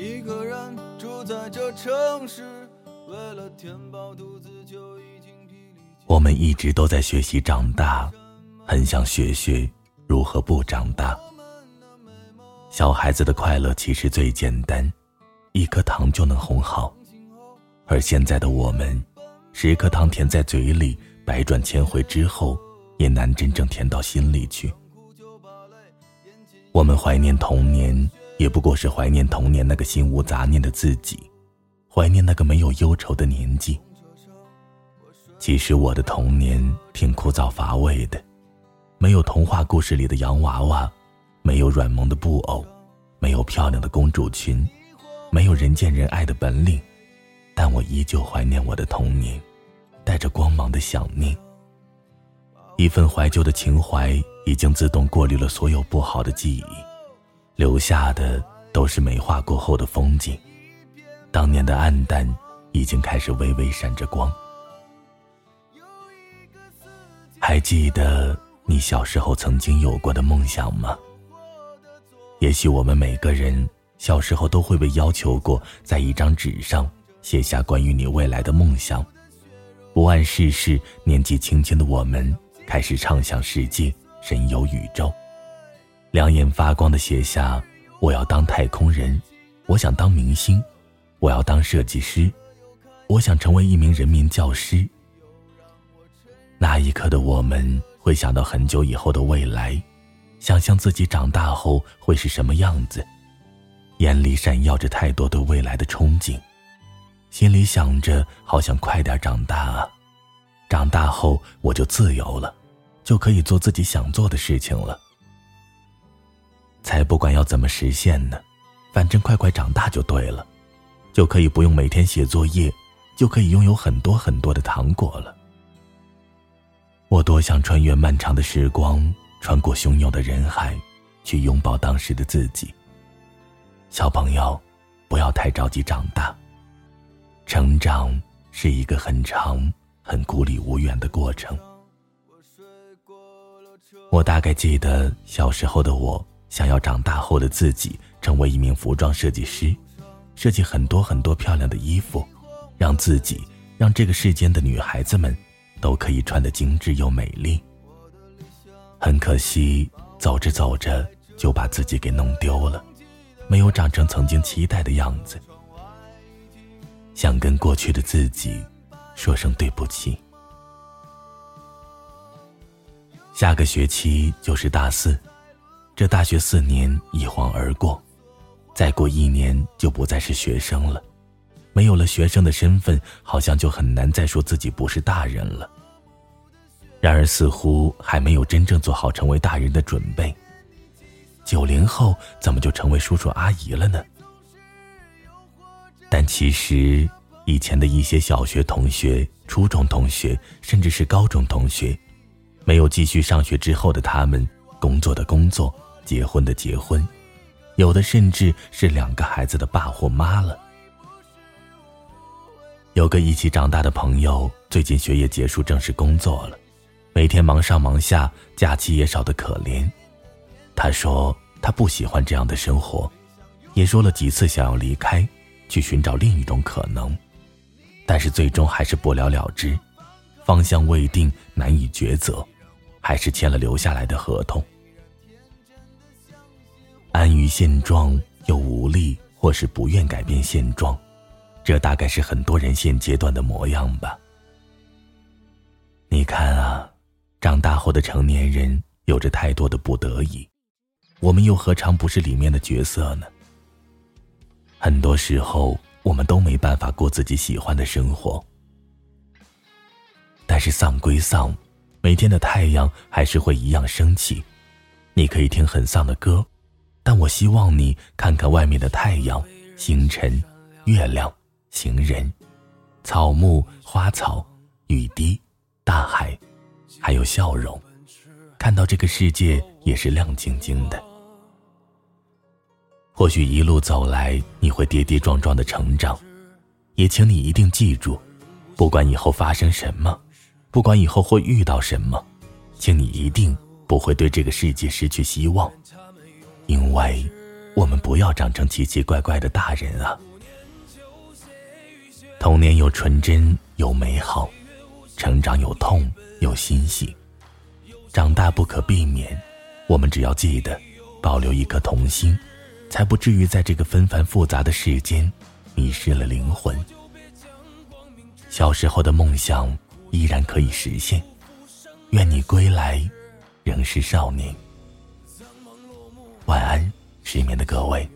一个人住在这城市，为了填饱肚子就已经疲我们一直都在学习长大，很想学学如何不长大。小孩子的快乐其实最简单，一颗糖就能哄好。而现在的我们，十颗糖甜在嘴里，百转千回之后，也难真正甜到心里去。我们怀念童年，也不过是怀念童年那个心无杂念的自己，怀念那个没有忧愁的年纪。其实我的童年挺枯燥乏味的，没有童话故事里的洋娃娃，没有软萌的布偶，没有漂亮的公主裙，没有人见人爱的本领，但我依旧怀念我的童年，带着光芒的想念。一份怀旧的情怀已经自动过滤了所有不好的记忆，留下的都是美化过后的风景。当年的暗淡已经开始微微闪着光。还记得你小时候曾经有过的梦想吗？也许我们每个人小时候都会被要求过，在一张纸上写下关于你未来的梦想。不谙世事，年纪轻轻的我们开始畅想世界，神游宇宙，两眼发光的写下：“我要当太空人，我想当明星，我要当设计师，我想成为一名人民教师。”那一刻的我们会想到很久以后的未来，想象自己长大后会是什么样子，眼里闪耀着太多对未来的憧憬，心里想着好想快点长大啊！长大后我就自由了，就可以做自己想做的事情了。才不管要怎么实现呢，反正快快长大就对了，就可以不用每天写作业，就可以拥有很多很多的糖果了。我多想穿越漫长的时光，穿过汹涌的人海，去拥抱当时的自己。小朋友，不要太着急长大。成长是一个很长、很孤立无援的过程。我大概记得小时候的我，想要长大后的自己成为一名服装设计师，设计很多很多漂亮的衣服，让自己，让这个世间的女孩子们。都可以穿得精致又美丽。很可惜，走着走着就把自己给弄丢了，没有长成曾经期待的样子。想跟过去的自己说声对不起。下个学期就是大四，这大学四年一晃而过，再过一年就不再是学生了。没有了学生的身份，好像就很难再说自己不是大人了。然而，似乎还没有真正做好成为大人的准备。九零后怎么就成为叔叔阿姨了呢？但其实，以前的一些小学同学、初中同学，甚至是高中同学，没有继续上学之后的他们，工作的工作，结婚的结婚，有的甚至是两个孩子的爸或妈了。有个一起长大的朋友，最近学业结束，正式工作了，每天忙上忙下，假期也少得可怜。他说他不喜欢这样的生活，也说了几次想要离开，去寻找另一种可能，但是最终还是不了了之，方向未定，难以抉择，还是签了留下来的合同。安于现状又无力，或是不愿改变现状。这大概是很多人现阶段的模样吧。你看啊，长大后的成年人有着太多的不得已，我们又何尝不是里面的角色呢？很多时候，我们都没办法过自己喜欢的生活。但是丧归丧，每天的太阳还是会一样升起。你可以听很丧的歌，但我希望你看看外面的太阳、星辰、月亮。行人、草木、花草、雨滴、大海，还有笑容，看到这个世界也是亮晶晶的。或许一路走来，你会跌跌撞撞的成长，也请你一定记住，不管以后发生什么，不管以后会遇到什么，请你一定不会对这个世界失去希望，因为。我们不要长成奇奇怪怪的大人啊！童年有纯真，有美好；成长有痛，有欣喜。长大不可避免，我们只要记得保留一颗童心，才不至于在这个纷繁复杂的世间迷失了灵魂。小时候的梦想依然可以实现，愿你归来仍是少年。晚安，失眠的各位。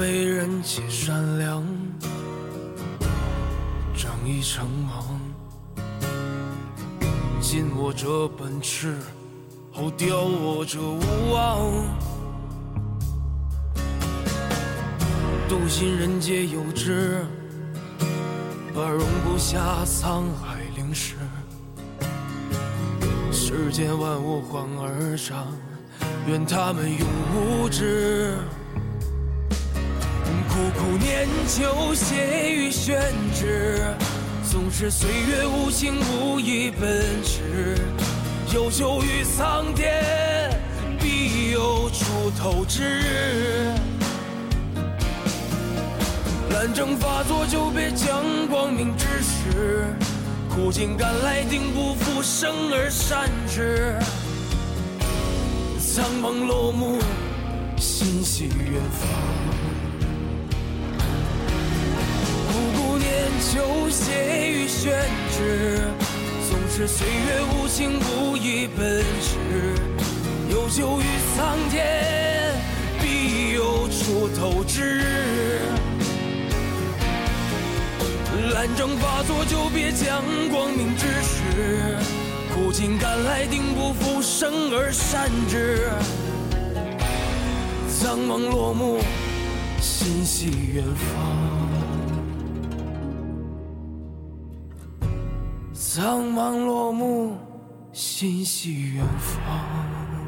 为人且善良，仗义成王。尽我这本事，后雕我这无望。妒心人皆有之，把容不下沧海灵石。世间万物欢而长，愿他们永无知。苦苦念旧，写于宣纸。纵使岁月无情，无意奔驰。悠久于苍天，必有出头之日。懒政发作，就别将光明之时。苦尽甘来，定不负生而善之。苍茫落幕，心系远方。酒写于宣纸，纵使岁月无情，无以奔驰。悠久于苍天，必有出头之日。懒政发作，就别将光明之时。苦尽甘来，定不负生而善之。苍茫落幕，心系远方。苍茫落幕，心系远方。